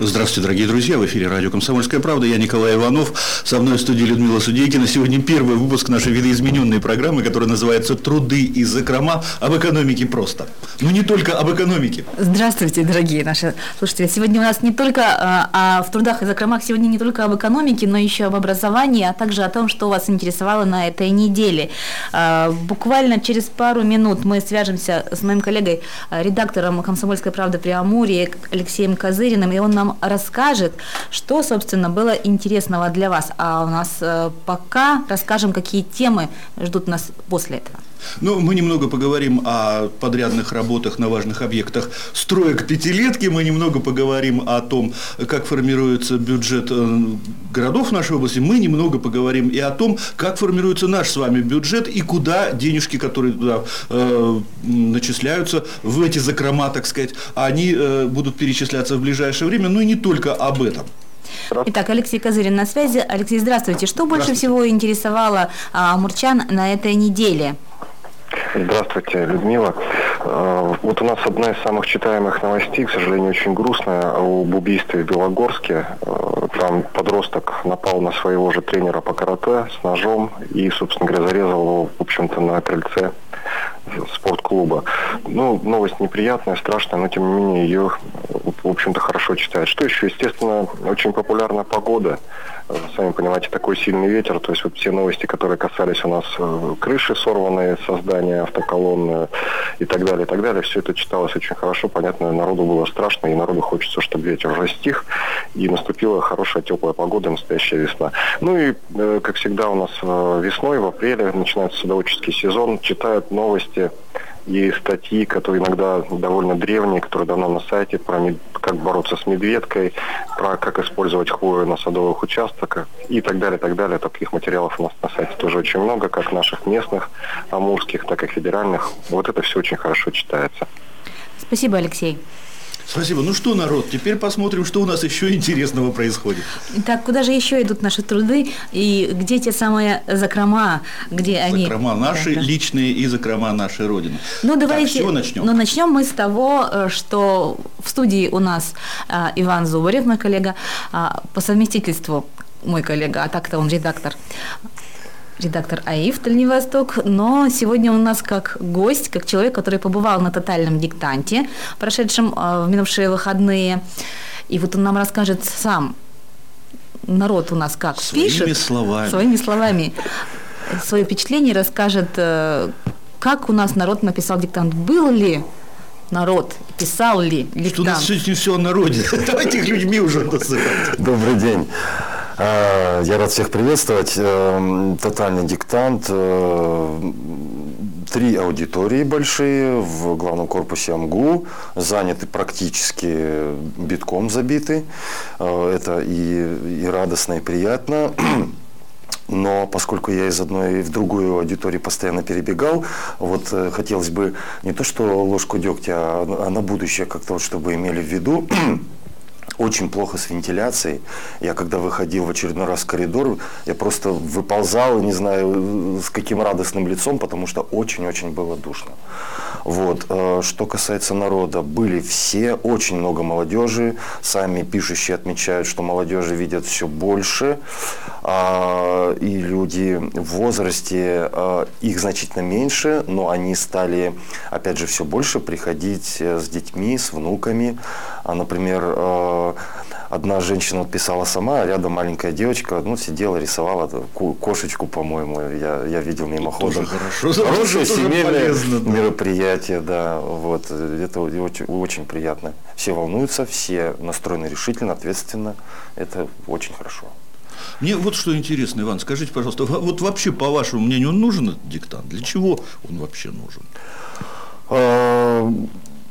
Здравствуйте, дорогие друзья. В эфире радио «Комсомольская правда». Я Николай Иванов. Со мной в студии Людмила Судейкина. Сегодня первый выпуск нашей видоизмененной программы, которая называется «Труды и закрома. Об экономике просто». Но не только об экономике. Здравствуйте, дорогие наши слушатели. Сегодня у нас не только а, а в трудах и закромах, сегодня не только об экономике, но еще об образовании, а также о том, что вас интересовало на этой неделе. А, буквально через пару минут мы свяжемся с моим коллегой, а, редактором «Комсомольской правды» при Амуре Алексеем Козыриным, и он нам расскажет, что, собственно, было интересного для вас. А у нас э, пока расскажем, какие темы ждут нас после этого. Ну, мы немного поговорим о подрядных работах на важных объектах строек пятилетки, мы немного поговорим о том, как формируется бюджет э, городов нашей области, мы немного поговорим и о том, как формируется наш с вами бюджет и куда денежки, которые туда э, начисляются, в эти закрома, так сказать, они э, будут перечисляться в ближайшее время, ну и не только об этом. Итак, Алексей Козырин на связи. Алексей, здравствуйте. Что больше всего интересовало а, мурчан на этой неделе? Здравствуйте, Людмила. А, вот у нас одна из самых читаемых новостей, к сожалению, очень грустная, об убийстве в Белогорске. А, там подросток напал на своего же тренера по карате с ножом и, собственно говоря, зарезал его, в общем-то, на крыльце спортклуба. Ну, новость неприятная, страшная, но тем не менее ее, в общем-то, хорошо читают. Что еще? Естественно, очень популярна погода. Сами понимаете, такой сильный ветер. То есть вот все новости, которые касались у нас э, крыши сорванные, создания автоколонны и так далее, и так далее, все это читалось очень хорошо. Понятно, народу было страшно, и народу хочется, чтобы ветер уже стих, и наступила хорошая теплая погода, настоящая весна. Ну и, э, как всегда, у нас э, весной, в апреле начинается садоводческий сезон, читают новости и статьи, которые иногда довольно древние, которые давно на сайте, про как бороться с медведкой, про как использовать хвою на садовых участках и так далее, так далее. Таких материалов у нас на сайте тоже очень много, как наших местных, амурских, так и федеральных. Вот это все очень хорошо читается. Спасибо, Алексей. Спасибо. Ну что, народ, теперь посмотрим, что у нас еще интересного происходит. Так, куда же еще идут наши труды и где те самые закрома, где они... Закрома наши да, личные и закрома нашей Родины. Ну, давайте... Так, чего начнем? Ну, начнем мы с того, э, что в студии у нас э, Иван Зубарев, мой коллега, э, по совместительству мой коллега, а так-то он редактор редактор АИФ Дальний Восток, но сегодня у нас как гость, как человек, который побывал на тотальном диктанте, прошедшем э, в минувшие выходные. И вот он нам расскажет сам, народ у нас как своими пишет. словами. Своими словами. Свои впечатления расскажет, э, как у нас народ написал диктант. Был ли народ, писал ли диктант? Что у нас сегодня все о народе. Давайте их людьми уже называть. Добрый день. А, я рад всех приветствовать. Эм, тотальный диктант. Э, три аудитории большие в главном корпусе АМГУ. Заняты практически битком забиты. Э, это и, и радостно, и приятно. Но поскольку я из одной в другую аудиторию постоянно перебегал, вот э, хотелось бы не то что ложку дегтя, а, а на будущее как-то вот, чтобы имели в виду, очень плохо с вентиляцией. Я когда выходил в очередной раз в коридор, я просто выползал, не знаю, с каким радостным лицом, потому что очень-очень было душно. Вот. Э, что касается народа, были все, очень много молодежи. Сами пишущие отмечают, что молодежи видят все больше. А, и люди в возрасте, э, их значительно меньше, но они стали, опять же, все больше приходить э, с детьми, с внуками. А, например, одна женщина писала сама, а рядом маленькая девочка, ну, сидела, рисовала кошечку, по-моему, я, я видел мимоходом. Тоже хорошо. Хорошее семейное да. мероприятие, да, вот, это очень, очень приятно. Все волнуются, все настроены решительно, ответственно, это очень хорошо. Мне вот что интересно, Иван, скажите, пожалуйста, вот вообще, по вашему мнению, нужен этот диктант? Для чего он вообще нужен? А,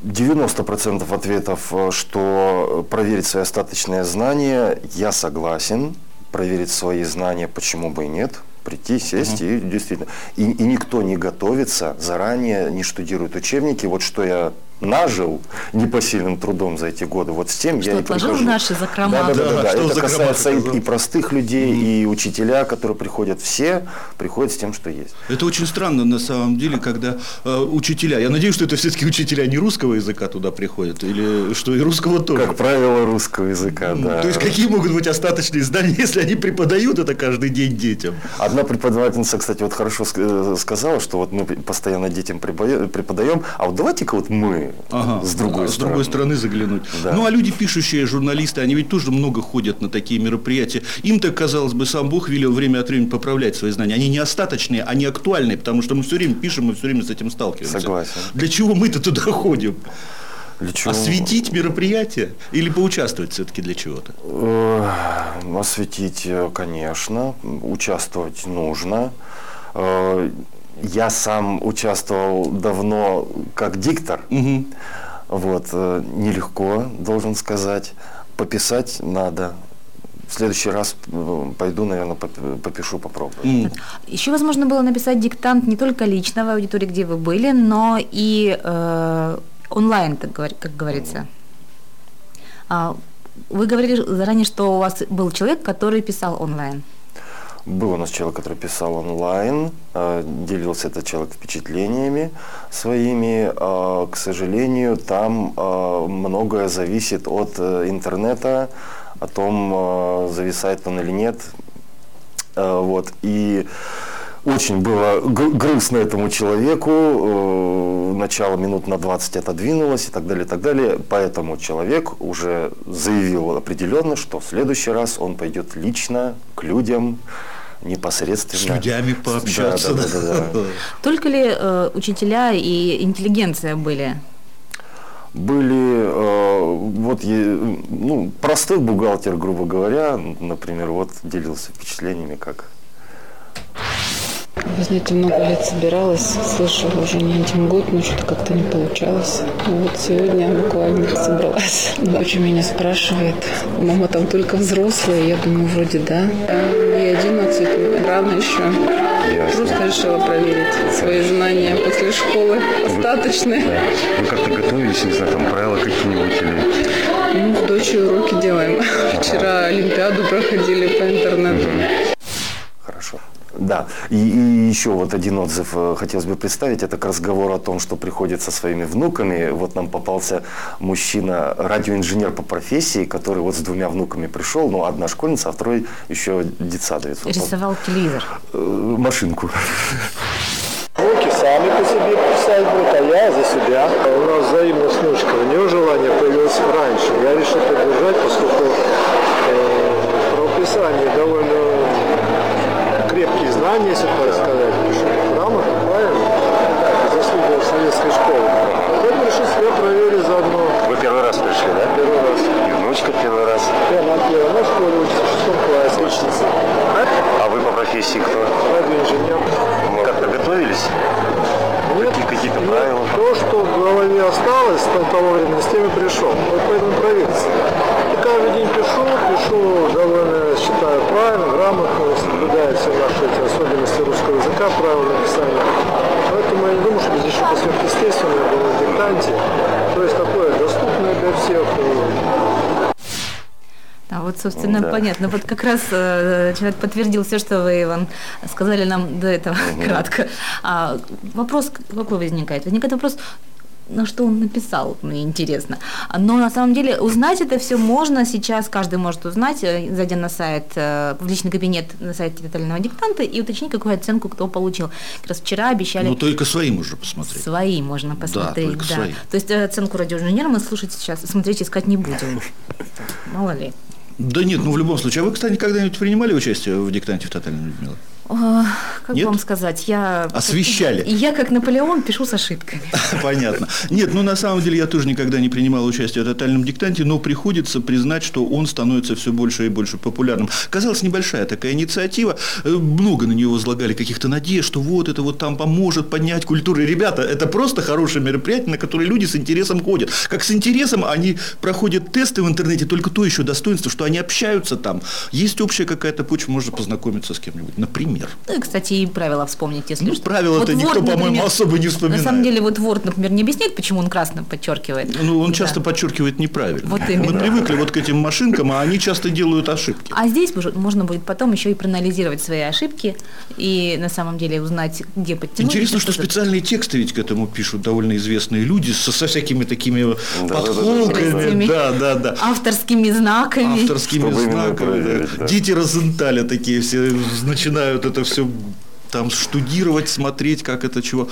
90% ответов, э, что проверить свои остаточные знания, я согласен. Проверить свои знания, почему бы и нет. Прийти, сесть угу. и действительно. И, и никто не готовится заранее, не штудирует учебники. Вот что я нажил непосильным трудом за эти годы, вот с тем Что я и отложил прихожу. в наши закрома. Да, да, да, Да, да, Это касается и, и простых людей, и учителя, которые приходят все, приходят с тем, что есть. Это очень странно на самом деле, когда э, учителя, я надеюсь, что это все-таки учителя не русского языка туда приходят, или что и русского тоже. Как правило, русского языка, да. То есть какие могут быть остаточные знания, если они преподают это каждый день детям? Одна преподавательница, кстати, вот хорошо э, сказала, что вот мы постоянно детям препода- преподаем, а вот давайте-ка вот мы Ага, с другой а, стороны. с другой стороны заглянуть. Да. Ну, а люди, пишущие, журналисты, они ведь тоже много ходят на такие мероприятия. Им-то, казалось бы, сам Бог велел время от времени поправлять свои знания. Они не остаточные, они актуальные, потому что мы все время пишем, мы все время с этим сталкиваемся. Согласен. Для чего мы-то туда ходим? Для чего? Осветить мероприятие или поучаствовать все-таки для чего-то? Э, Осветить, э, конечно, участвовать нужно. Я сам участвовал давно как диктор. Вот, э, нелегко, должен сказать. Пописать надо. В следующий раз э, пойду, наверное, поп- попишу, попробую. Еще возможно было написать диктант не только лично в аудитории, где вы были, но и э, онлайн, так как говорится. А, Вы говорили заранее, что у вас был человек, который писал онлайн. Был у нас человек, который писал онлайн, э, делился этот человек впечатлениями своими. А, К сожалению, там э, многое зависит от э, интернета, о том, э, зависает он или нет. Э, Вот. И очень было грустно этому человеку. э, Начало минут на 20 отодвинулось и так далее, и так далее. Поэтому человек уже заявил определенно, что в следующий раз он пойдет лично к людям непосредственно. С людьми пообщаться. Да, да, да, да, да. Только ли э, учителя и интеллигенция были? Были, э, вот, е- ну, простой бухгалтер, грубо говоря, например, вот делился впечатлениями, как Вы знаете, много лет собиралась, слышала уже не один год, но что-то как-то не получалось. Вот сегодня буквально собралась. Дочь меня спрашивает, мама там только взрослая, я думаю, вроде да. Ей 11, рано еще. Просто решила проверить свои знания после школы, остаточные. Вы как-то готовились, не знаю, там правила какие-нибудь или... Ну, с дочерью уроки делаем. Вчера Олимпиаду проходили по интернету. Хорошо. Да, и, и еще вот один отзыв э, хотелось бы представить, это к разговору о том, что приходит со своими внуками. Вот нам попался мужчина, радиоинженер по профессии, который вот с двумя внуками пришел, ну, одна школьница, а второй еще детсадовец. Вот он, Рисовал телевизор. э, машинку. Руки сами по себе писать будут, а я за себя. У нас взаимная снучка. У нее желание появилось раньше. Я решил поддержать, поскольку э, правописание довольно крепкие знания, если так сказать. Грамотно, правильно. Заслуга советской школы. Поэтому решил себя проверить заодно. Вы первый раз пришли, да? Первый раз. И внучка первый раз. Я на первом на школе учится в шестом классе. А вы по профессии кто? Радиоинженер. Как-то готовились? Нет, Какие- какие-то правила? То, что в голове осталось с того времени, с тем и пришел. Вот поэтому проверьте. Каждый день пишу, пишу довольно, считаю, правильно, грамотно, соблюдая все наши эти особенности русского языка, правила написания. Поэтому я не думаю, что здесь что-то сверхъестественное было в диктанте. То есть такое доступное для всех. А вот, собственно, Да. понятно. Вот как раз э, человек подтвердил все, что вы, Иван, сказали нам до этого кратко. А, вопрос какой возникает? Возникает вопрос, на что он написал, мне интересно. Но на самом деле узнать это все можно сейчас, каждый может узнать, э, зайдя на сайт, э, в личный кабинет на сайте тотального диктанта и уточнить, какую оценку кто получил. Как раз вчера обещали Ну, только свои можно посмотреть. Свои можно посмотреть, только да. свои. То есть э, оценку радиоинженера мы слушать сейчас, смотреть, искать не будем. Мало ли. Да нет, ну в любом случае. А вы, кстати, когда-нибудь принимали участие в диктанте в тотальном Людмила? О, как Нет? вам сказать, я... Освещали. Я как Наполеон пишу с ошибками. Понятно. Нет, ну на самом деле я тоже никогда не принимал участие в тотальном диктанте, но приходится признать, что он становится все больше и больше популярным. Казалось, небольшая такая инициатива, э, много на нее возлагали каких-то надежд, что вот это вот там поможет поднять культуру. И, ребята, это просто хорошее мероприятие, на которое люди с интересом ходят. Как с интересом они проходят тесты в интернете, только то еще достоинство, что они общаются там. Есть общая какая-то почва, можно познакомиться с кем-нибудь, например. Ну и, кстати, какие правила вспомнить, если Ну, что? правила-то никто, Word, по-моему, например, особо не На вспоминает. самом деле, вот Word, например, не объясняет, почему он красным подчеркивает. Ну, он Да. часто подчеркивает неправильно. Вот именно. Мы привыкли вот к этим машинкам, а они часто делают ошибки. А здесь можно будет потом еще и проанализировать свои ошибки и на самом деле узнать, где подтянуть. Интересно, и что специальные тексты ведь к этому пишут довольно известные люди со, со всякими такими Да-да-да. подколками. Да, да, да. авторскими знаками. Авторскими Чтобы знаками. да. да. Дети Розенталя такие все начинают это все там штудировать, смотреть, как это чего.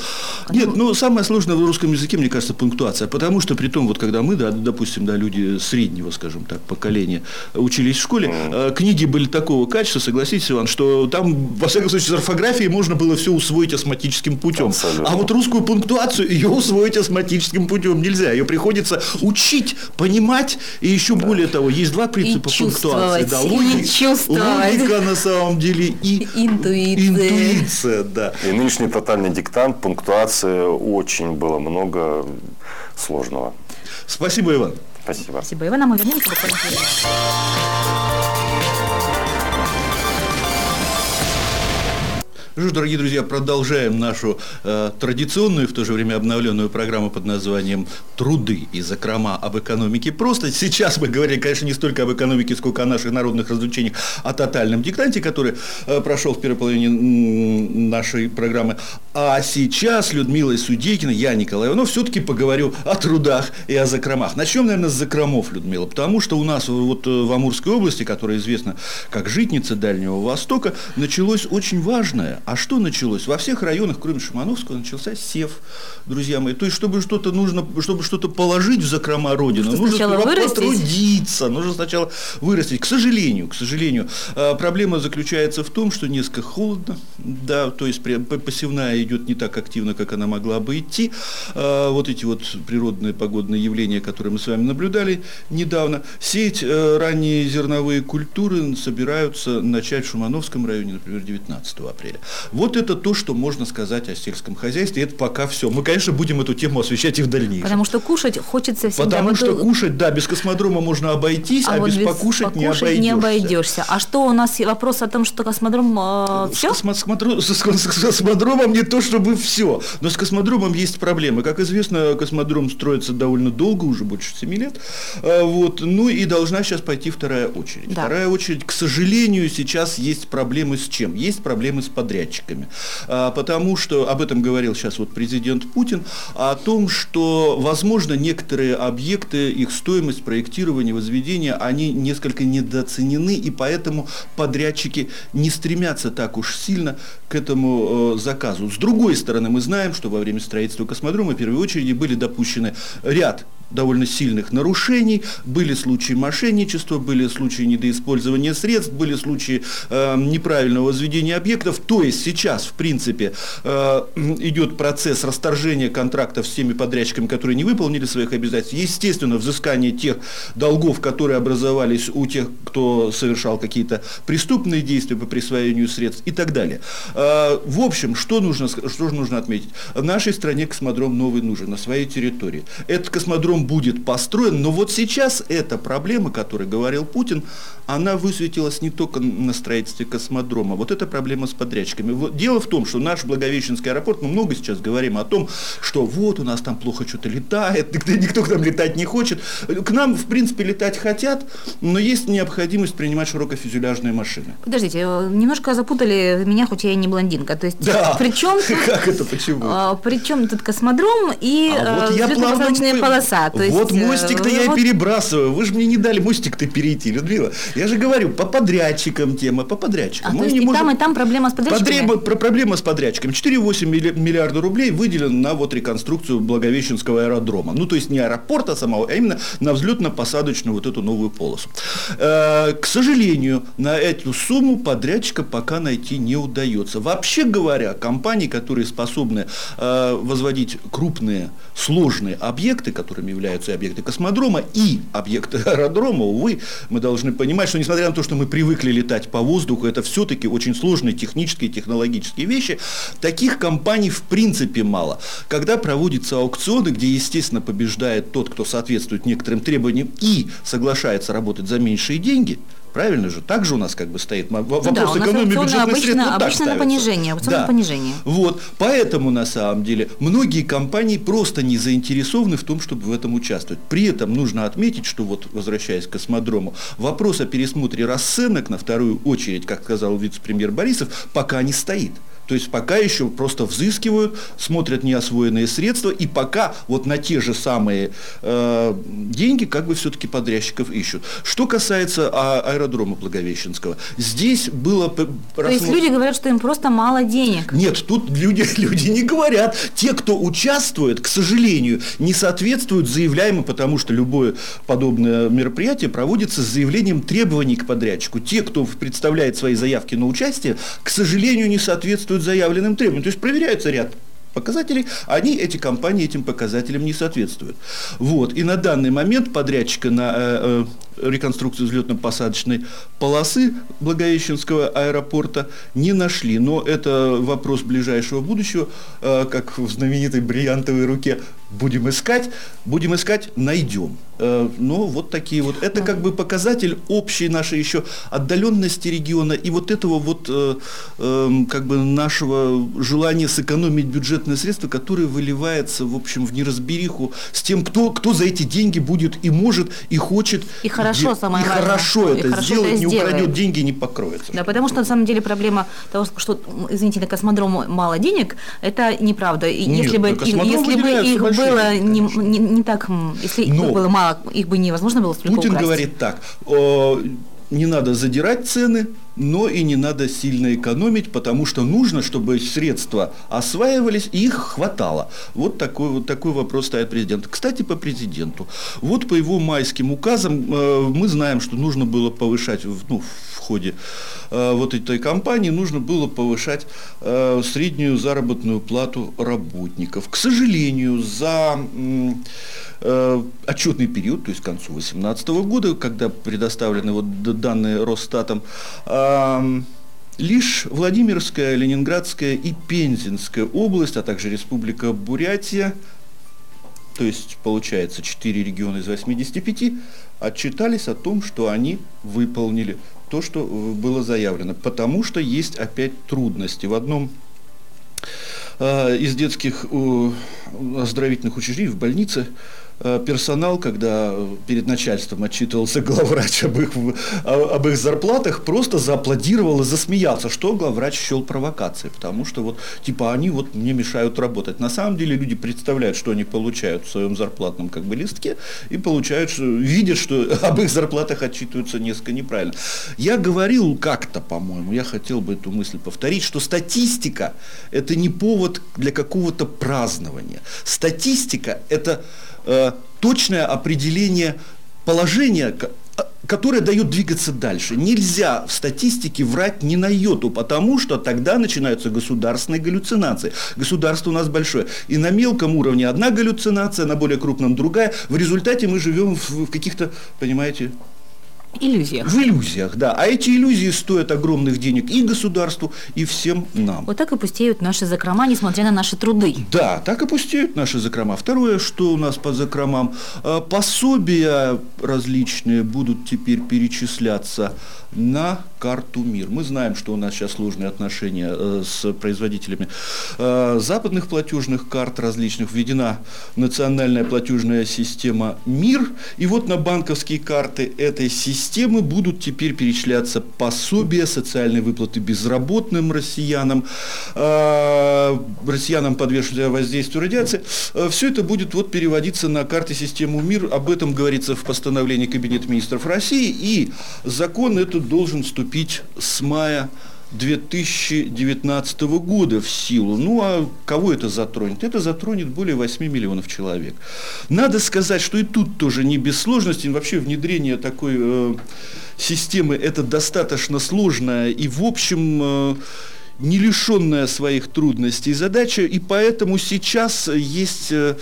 Нет, ну самое сложное в русском языке, мне кажется, пунктуация. Потому что при том, вот когда мы, да, допустим, да, люди среднего, скажем так, поколения учились в школе, э, книги были такого качества, согласитесь, Иван, что там, во всяком случае, с орфографией можно было все усвоить осматическим путем. Абсолютно. А вот русскую пунктуацию ее усвоить осматическим путем нельзя. Ее приходится учить, понимать. И еще более того, есть два принципа пунктуации. чувствовать, Да, и логи- чувствовать. логика на самом деле и Интуиция. интуиция, да. И нынешний тотальный диктант, пунктуации очень было много сложного. Спасибо, Иван. Спасибо. Спасибо, Ивана. Мы вернемся буквально через Ну что дорогие друзья, продолжаем нашу э, традиционную, в то же время обновленную программу под названием «Труды и закрома об экономике просто». Сейчас мы говорим, конечно, не столько об экономике, сколько о наших народных развлечениях, о тотальном диктанте, который э, прошел в первой половине нашей программы. А сейчас Людмила Судейкина, я, Николай Иванов, все-таки поговорю о трудах и о закромах. Начнем, наверное, с закромов, Людмила, потому что у нас вот э, в Амурской области, которая известна как житница Дальнего Востока, началось очень важное. А что началось? Во всех районах, кроме Шимановского, начался сев, друзья мои. То есть, чтобы что-то нужно, чтобы что-то положить в закрома Родины, Нужно сначала вырастить. потрудиться, нужно сначала вырастить. К сожалению, к сожалению, э, проблема заключается в том, что несколько холодно, да, то есть посевная идет не так активно, как она могла бы идти. Э, Вот эти вот природные погодные явления, которые мы с вами наблюдали недавно. Сеять э, ранние зерновые культуры собираются начать в Шумановском районе, например, 19 апреля. Вот это то, что можно сказать о сельском хозяйстве. Это пока все. Мы, конечно, будем эту тему освещать и в дальнейшем. Потому что кушать хочется всегда. Потому Вот, что э, кушать, да, без космодрома можно обойтись, а, вот без покушать, не обойдешься. не обойдешься. А что у нас вопрос о том, что космодром все? С, космо- с космодро- с с космодромом не то чтобы все, но с космодромом есть проблемы. Как известно, космодром строится довольно долго, уже больше 7 лет. А, Вот. Ну и должна сейчас пойти вторая очередь. Да. Вторая очередь, к сожалению, сейчас есть проблемы с чем? Есть проблемы с подрядчиками. А, Потому что, об этом говорил сейчас вот президент Путин, о том, что, возможно, некоторые объекты, их стоимость проектирования, возведения, они несколько недооценены, и поэтому подрядчики не стремятся так уж сильно к этому э, заказу. С другой стороны, мы знаем, что во время строительства космодрома в первую очередь были допущены ряд довольно сильных нарушений, были случаи мошенничества, были случаи недоиспользования средств, были случаи э, неправильного возведения объектов. То есть сейчас, в принципе, э, идет процесс расторжения контрактов с теми подрядчиками, которые не выполнили своих обязательств. Естественно, взыскание тех долгов, которые образовались у тех, кто совершал какие-то преступные действия по присвоению средств и так далее. Э, В общем, что нужно, что нужно отметить? В нашей стране космодром новый нужен на своей территории. Этот космодром будет построен, но вот сейчас эта проблема, о которой говорил Путин, она высветилась не только на строительстве космодрома. Вот эта проблема с подрядчиками. Вот Дело в том, что наш Благовещенский аэропорт, мы много сейчас говорим о том, что вот у нас там плохо что-то летает, никто, к нам летать не хочет. К нам, в принципе, летать хотят, но есть необходимость принимать широкофюзеляжные машины. Подождите, э, немножко запутали меня, хоть я и не блондинка. То есть, Да. причем Как это, почему? причем тут космодром и А вот э, я плавно... взлетно-посадочная полоса. То вот есть, э, мостик-то я и вот- перебрасываю. Вы же мне не дали мостик-то перейти, Людмила. Я же говорю, по подрядчикам тема, по подрядчикам. А, Мы то есть не и можем- там, и там проблема с подрядчиками? Про- проблема с подрядчиками. 4,8 милли- миллиарда рублей выделено на вот реконструкцию Благовещенского аэродрома. Ну, то есть не аэропорта самого, а именно на взлетно-посадочную вот эту новую полосу. Э, К сожалению, на эту сумму подрядчика пока найти не удается. Вообще говоря, компании, которые способны э, возводить крупные, сложные объекты, которыми являются объекты космодрома, и объекты аэродрома, увы, мы должны понимать, что несмотря на то, что мы привыкли летать по воздуху, это все-таки очень сложные технические и технологические вещи, таких компаний в принципе мало. Когда проводятся аукционы, где, естественно, побеждает тот, кто соответствует некоторым требованиям и соглашается работать за меньшие деньги, Правильно же? Так же у нас как бы стоит. М- Вопрос Ну да, у нас экономии бюджетных обычно- средств вот обычно на понижение, аукционы на понижение. Вот. Поэтому, на самом деле, многие компании просто не заинтересованы в том, чтобы в этом участвовать. При этом нужно отметить, что вот, возвращаясь к космодрому, вопрос о пересмотре расценок на вторую очередь, как сказал вице-премьер Борисов, пока не стоит. То есть пока еще просто взыскивают, смотрят неосвоенные средства, и пока вот на те же самые э, деньги как бы все-таки подрядчиков ищут. Что касается а, аэродрома Благовещенского, здесь было... То есть рассмо- люди говорят, что им просто мало денег. нет, тут люди, люди не говорят. Те, кто участвует, к сожалению, не соответствуют заявляемым, потому что любое подобное мероприятие проводится с заявлением требований к подрядчику. Те, кто представляет свои заявки на участие, к сожалению, не соответствуют заявленным требованиям. То есть проверяется ряд показателей, они, эти компании, этим показателям не соответствуют. Вот. И на данный момент подрядчика на э, э, реконструкцию взлетно-посадочной полосы Благовещенского аэропорта не нашли. Но это вопрос ближайшего будущего, э, как в знаменитой бриллиантовой руке. Будем искать, будем искать, найдем. Э, но вот такие вот. Это как бы показатель общей нашей еще отдаленности региона и вот этого вот э, э, как бы нашего желания сэкономить бюджетные средства, которое выливается, в общем, в неразбериху с тем, кто, кто за эти деньги будет и может, и хочет. И хорошо, де- самое и важное. хорошо И это хорошо сделать, это не сделает. украдет деньги, не покроется. Да, потому что на самом деле проблема того, что, извините, на космодрому мало денег, это неправда. И Нет, если бы, и- если бы их большие было не, не, не так, если их Но было мало, их бы невозможно было столько Путин украсть. говорит так, не надо задирать цены, но и не надо сильно экономить, потому что нужно, чтобы средства осваивались и их хватало. Вот такой, вот такой вопрос ставит президент. Кстати, по президенту. Вот по его майским указам э, мы знаем, что нужно было повышать ну, в ходе э, вот этой кампании, нужно было повышать э, среднюю заработную плату работников. К сожалению, за м, э, отчетный период, то есть к концу 2018 года, когда предоставлены вот данные Росстатом, лишь Владимирская, Ленинградская и Пензенская область, а также Республика Бурятия, то есть получается 4 региона из 85, отчитались о том, что они выполнили то, что э, было заявлено. Потому что есть опять трудности. В одном э, из детских э, оздоровительных учреждений в больнице персонал, когда перед начальством отчитывался главврач об их, об их зарплатах, просто зааплодировал и засмеялся, что главврач счел провокацией, потому что вот типа они вот мне мешают работать. На самом деле люди представляют, что они получают в своем зарплатном как бы листке и получают, видят, что об их зарплатах отчитываются несколько неправильно. Я говорил как-то, по-моему, я хотел бы эту мысль повторить, что статистика – это не повод для какого-то празднования. Статистика – это э, точное определение положения, а, которое дает двигаться дальше. Нельзя в статистике врать ни на йоту, потому что тогда начинаются государственные галлюцинации. Государство у нас большое. И на мелком уровне одна галлюцинация, на более крупном другая. В результате мы живем в каких-то, понимаете, Иллюзиях. в иллюзиях, да. А эти иллюзии стоят огромных денег и государству, и всем нам. Вот так и пустеют наши закрома, несмотря на наши труды. Да, так и пустеют наши закрома. Второе, что у нас по закромам, э, пособия различные будут теперь перечисляться на карту МИР. Мы знаем, что у нас сейчас сложные отношения э, с производителями э, западных платежных карт различных. Введена национальная платежная система МИР. И вот на банковские карты этой системы будут теперь перечисляться пособия, социальные выплаты безработным россиянам, э, россиянам, подверженным воздействию радиации. Все это будет вот переводиться на карты системы МИР. Об этом говорится в постановлении Кабинета министров России. И закон этот должен вступить с мая 2019 года в силу. Ну, а кого это затронет? Это затронет более 8 миллионов человек. Надо сказать, что и тут тоже не без сложностей. Вообще внедрение такой э, системы – это достаточно сложная и, в общем, э, не лишенная своих трудностей задача. И поэтому сейчас есть... э,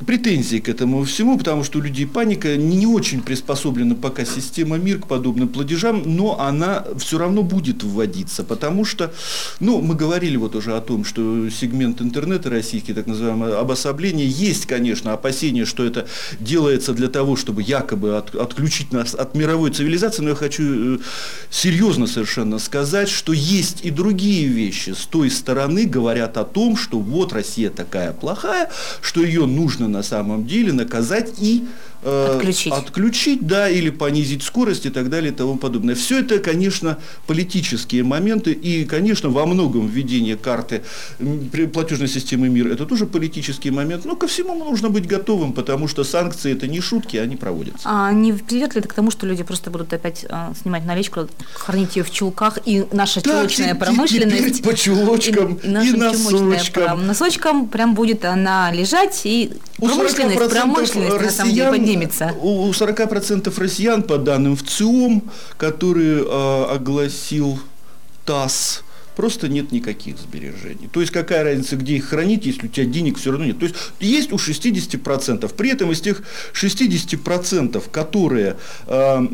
претензии к этому всему, потому что у людей паника не, очень приспособлена пока система МИР к подобным платежам, но она все равно будет вводиться, потому что, ну, мы говорили вот уже о том, что сегмент интернета российский, так называемое обособление, есть, конечно, опасения, что это делается для того, чтобы якобы от, отключить нас от мировой цивилизации, но я хочу э, серьезно совершенно сказать, что есть и другие вещи с той стороны говорят о том, что вот Россия такая плохая, что ее нужно на самом деле наказать и Отключить. отключить, да, или понизить скорость и так далее и тому подобное. Все это, конечно, политические моменты, и, конечно, во многом введение карты платежной системы МИР – это тоже политический момент, но ко всему нужно быть готовым, потому что санкции – это не шутки, они проводятся. А не приведет ли это к тому, что люди просто будут опять а, снимать наличку, хранить ее в чулках, и наша Так, чулочная промышленность... по чулочкам и наша чулочная носочкам. прям- носочкам прям будет она лежать, и У промышленность, 40% промышленность на самом деле поднимется. У у 40% россиян, по данным ВЦИОМ, который э, огласил ТАСС, просто нет никаких сбережений. То есть какая разница, где их хранить, если у тебя денег все равно нет. То есть есть у 60%. При этом из тех 60%, которые э,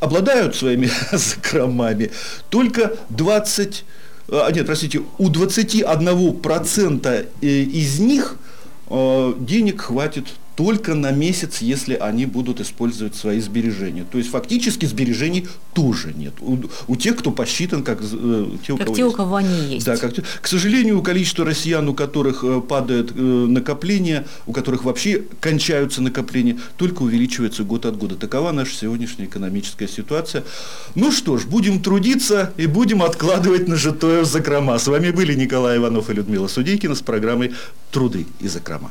обладают своими закромами, только 20 а, нет, простите, у 21% э, из них э, денег хватит только на месяц, если они будут использовать свои сбережения. То есть фактически сбережений тоже нет. У, у тех, кто посчитан как э, те, у Как кого те, у кого они есть. Да, как К сожалению, количество россиян, у которых э, падает э, накопление, у которых вообще кончаются накопления, только увеличивается год от года. Такова наша сегодняшняя экономическая ситуация. Ну что ж, будем трудиться и будем откладывать нажитое в закрома. С вами были Николай Иванов и Людмила Судейкина с программой «Труды и закрома».